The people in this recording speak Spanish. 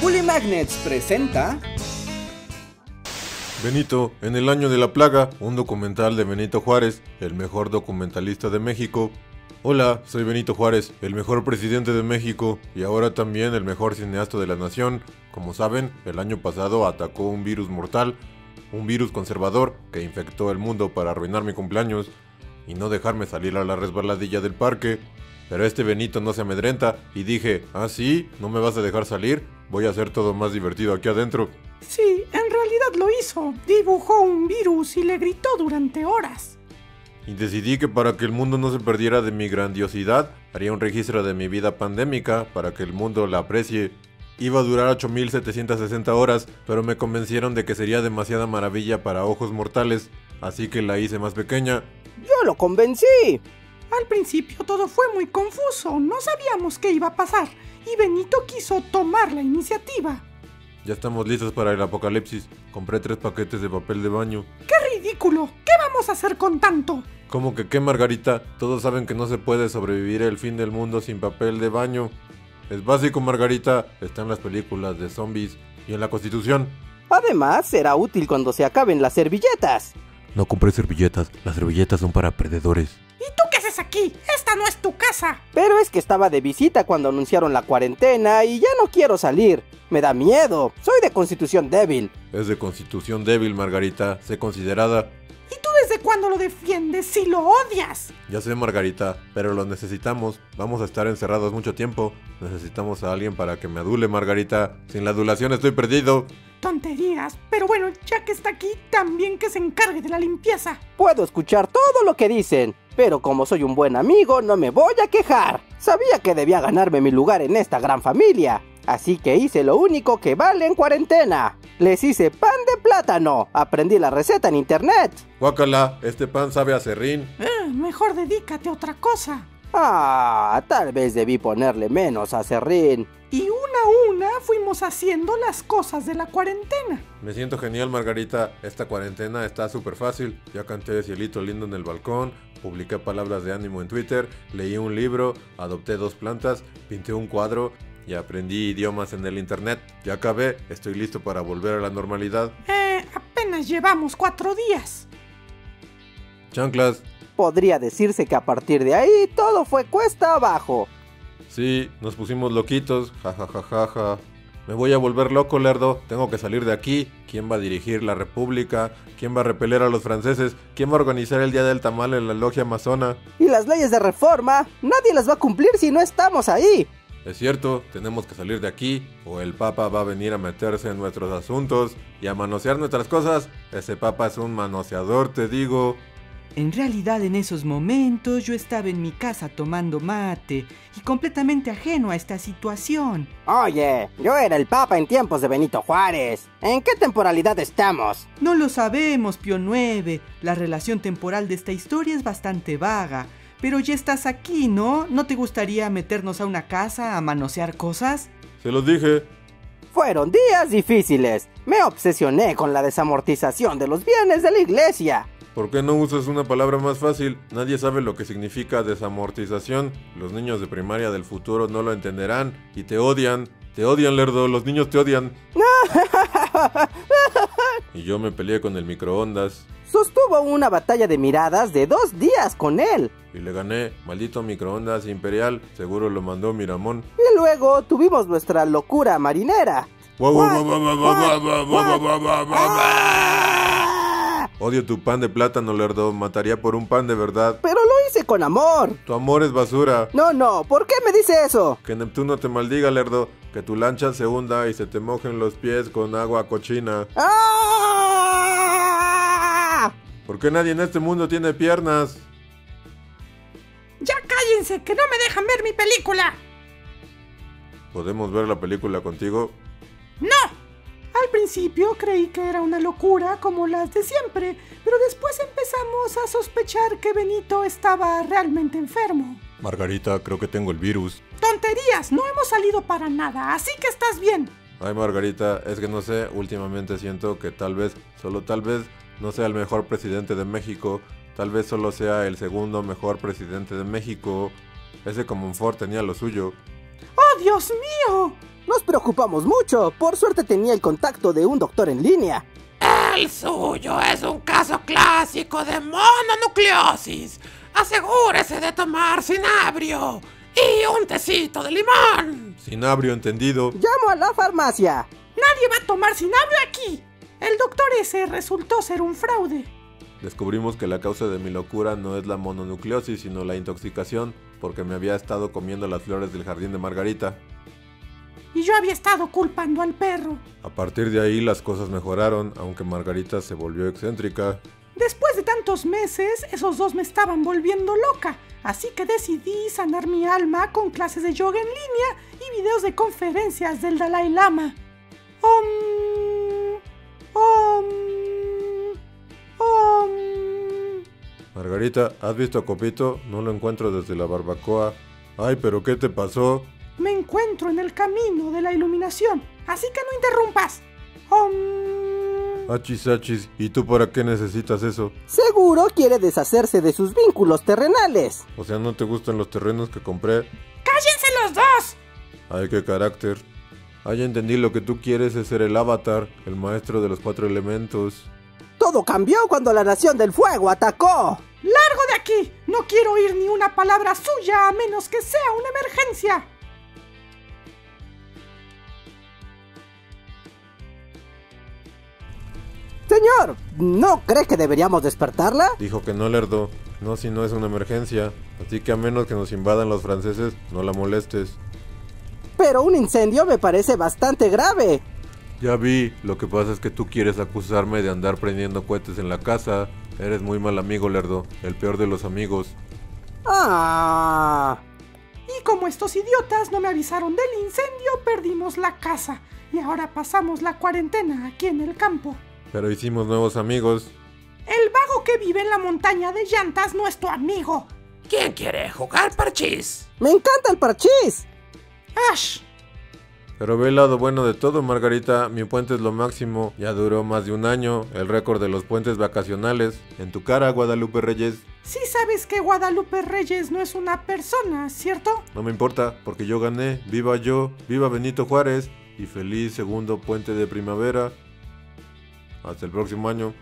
Bully Magnets presenta. Benito, en el año de la plaga, un documental de Benito Juárez, el mejor documentalista de México. Hola, soy Benito Juárez, el mejor presidente de México y ahora también el mejor cineasta de la nación. Como saben, el año pasado atacó un virus mortal, un virus conservador que infectó el mundo para arruinar mi cumpleaños y no dejarme salir a la resbaladilla del parque. Pero este Benito no se amedrenta y dije, ah sí, no me vas a dejar salir, voy a hacer todo más divertido aquí adentro. Sí, en realidad lo hizo. Dibujó un virus y le gritó durante horas. Y decidí que para que el mundo no se perdiera de mi grandiosidad, haría un registro de mi vida pandémica para que el mundo la aprecie. Iba a durar 8760 horas, pero me convencieron de que sería demasiada maravilla para ojos mortales, así que la hice más pequeña. Yo lo convencí. Al principio todo fue muy confuso, no sabíamos qué iba a pasar, y Benito quiso tomar la iniciativa. Ya estamos listos para el apocalipsis. Compré tres paquetes de papel de baño. ¡Qué ridículo! ¿Qué vamos a hacer con tanto? ¿Cómo que qué, Margarita? Todos saben que no se puede sobrevivir el fin del mundo sin papel de baño. Es básico, Margarita. Está en las películas de zombies y en la Constitución. Además, será útil cuando se acaben las servilletas. No compré servilletas. Las servilletas son para perdedores. ¿Y tú qué haces aquí? Esta no es tu casa. Pero es que estaba de visita cuando anunciaron la cuarentena y ya no quiero salir. Me da miedo. Soy de constitución débil. Es de constitución débil, Margarita. Sé considerada. ¿Y tú desde cuándo lo defiendes si lo odias? Ya sé, Margarita, pero lo necesitamos. Vamos a estar encerrados mucho tiempo. Necesitamos a alguien para que me adule, Margarita. Sin la adulación estoy perdido. Tonterías, pero bueno, ya que está aquí, también que se encargue de la limpieza. Puedo escuchar todo lo que dicen, pero como soy un buen amigo, no me voy a quejar. Sabía que debía ganarme mi lugar en esta gran familia, así que hice lo único que vale en cuarentena. Les hice pan de plátano. Aprendí la receta en internet. Guácala, este pan sabe a serrín. Eh, mejor dedícate a otra cosa. Ah, tal vez debí ponerle menos a serrín. Y una a una fuimos haciendo las cosas de la cuarentena. Me siento genial, Margarita. Esta cuarentena está súper fácil. Ya canté Cielito Lindo en el balcón, publiqué palabras de ánimo en Twitter, leí un libro, adopté dos plantas, pinté un cuadro y aprendí idiomas en el internet. Ya acabé, estoy listo para volver a la normalidad. Eh, apenas llevamos cuatro días. Chanclas. Podría decirse que a partir de ahí todo fue cuesta abajo. Sí, nos pusimos loquitos, jajajaja. Ja, ja, ja. Me voy a volver loco, Lerdo. Tengo que salir de aquí. ¿Quién va a dirigir la república? ¿Quién va a repeler a los franceses? ¿Quién va a organizar el Día del Tamal en la logia amazona? Y las leyes de reforma, nadie las va a cumplir si no estamos ahí. Es cierto, tenemos que salir de aquí, o el Papa va a venir a meterse en nuestros asuntos y a manosear nuestras cosas. Ese Papa es un manoseador, te digo. En realidad en esos momentos yo estaba en mi casa tomando mate y completamente ajeno a esta situación. Oye, yo era el Papa en tiempos de Benito Juárez. ¿En qué temporalidad estamos? No lo sabemos, Pío 9. La relación temporal de esta historia es bastante vaga. Pero ya estás aquí, ¿no? ¿No te gustaría meternos a una casa a manosear cosas? Se los dije. Fueron días difíciles. Me obsesioné con la desamortización de los bienes de la iglesia. ¿Por qué no usas una palabra más fácil? Nadie sabe lo que significa desamortización. Los niños de primaria del futuro no lo entenderán y te odian. Te odian, Lerdo. Los niños te odian. y yo me peleé con el microondas. Sostuvo una batalla de miradas de dos días con él. Y le gané. Maldito microondas imperial. Seguro lo mandó Miramón. Y luego tuvimos nuestra locura marinera. Odio tu pan de plátano, Lerdo. Mataría por un pan de verdad. Pero lo hice con amor. Tu amor es basura. No, no. ¿Por qué me dice eso? Que Neptuno te maldiga, Lerdo. Que tu lancha se hunda y se te mojen los pies con agua cochina. ¡Ah! ¿Por qué nadie en este mundo tiene piernas? Ya cállense, que no me dejan ver mi película. ¿Podemos ver la película contigo? ¡No! Al principio creí que era una locura como las de siempre, pero después empezamos a sospechar que Benito estaba realmente enfermo. Margarita, creo que tengo el virus. ¡Tonterías! No hemos salido para nada, así que estás bien. Ay, Margarita, es que no sé, últimamente siento que tal vez, solo tal vez, no sea el mejor presidente de México, tal vez solo sea el segundo mejor presidente de México. Ese Comonfort tenía lo suyo. ¡Oh, Dios mío! Nos preocupamos mucho. Por suerte tenía el contacto de un doctor en línea. El suyo es un caso clásico de mononucleosis. Asegúrese de tomar cinabrio y un tecito de limón. Cinabrio entendido. Llamo a la farmacia. Nadie va a tomar cinabrio aquí. El doctor ese resultó ser un fraude. Descubrimos que la causa de mi locura no es la mononucleosis, sino la intoxicación, porque me había estado comiendo las flores del jardín de Margarita. Y yo había estado culpando al perro. A partir de ahí las cosas mejoraron, aunque Margarita se volvió excéntrica. Después de tantos meses, esos dos me estaban volviendo loca. Así que decidí sanar mi alma con clases de yoga en línea y videos de conferencias del Dalai Lama. Om. Margarita, ¿has visto a Copito? No lo encuentro desde la barbacoa. Ay, pero ¿qué te pasó? Me encuentro en el camino de la iluminación, así que no interrumpas. Om. Achis, achis, ¿y tú para qué necesitas eso? Seguro quiere deshacerse de sus vínculos terrenales. O sea, ¿no te gustan los terrenos que compré? ¡Cállense los dos! Ay, qué carácter. Ah, ya entendí, lo que tú quieres es ser el avatar, el maestro de los cuatro elementos. Todo cambió cuando la Nación del Fuego atacó. ¡Largo de aquí! No quiero oír ni una palabra suya a menos que sea una emergencia. Señor, ¿no cree que deberíamos despertarla? Dijo que no, Lerdo. No, si no es una emergencia. Así que a menos que nos invadan los franceses, no la molestes. Pero un incendio me parece bastante grave. Ya vi, lo que pasa es que tú quieres acusarme de andar prendiendo cohetes en la casa. Eres muy mal amigo, Lerdo. El peor de los amigos. Ah. Y como estos idiotas no me avisaron del incendio, perdimos la casa. Y ahora pasamos la cuarentena aquí en el campo. Pero hicimos nuevos amigos. El vago que vive en la montaña de llantas no es tu amigo. ¿Quién quiere jugar parchís? Me encanta el parchís. Ash. Pero ve el lado bueno de todo, Margarita. Mi puente es lo máximo. Ya duró más de un año. El récord de los puentes vacacionales. En tu cara, Guadalupe Reyes. Sí sabes que Guadalupe Reyes no es una persona, ¿cierto? No me importa, porque yo gané. Viva yo, viva Benito Juárez. Y feliz segundo puente de primavera. Hasta el próximo año.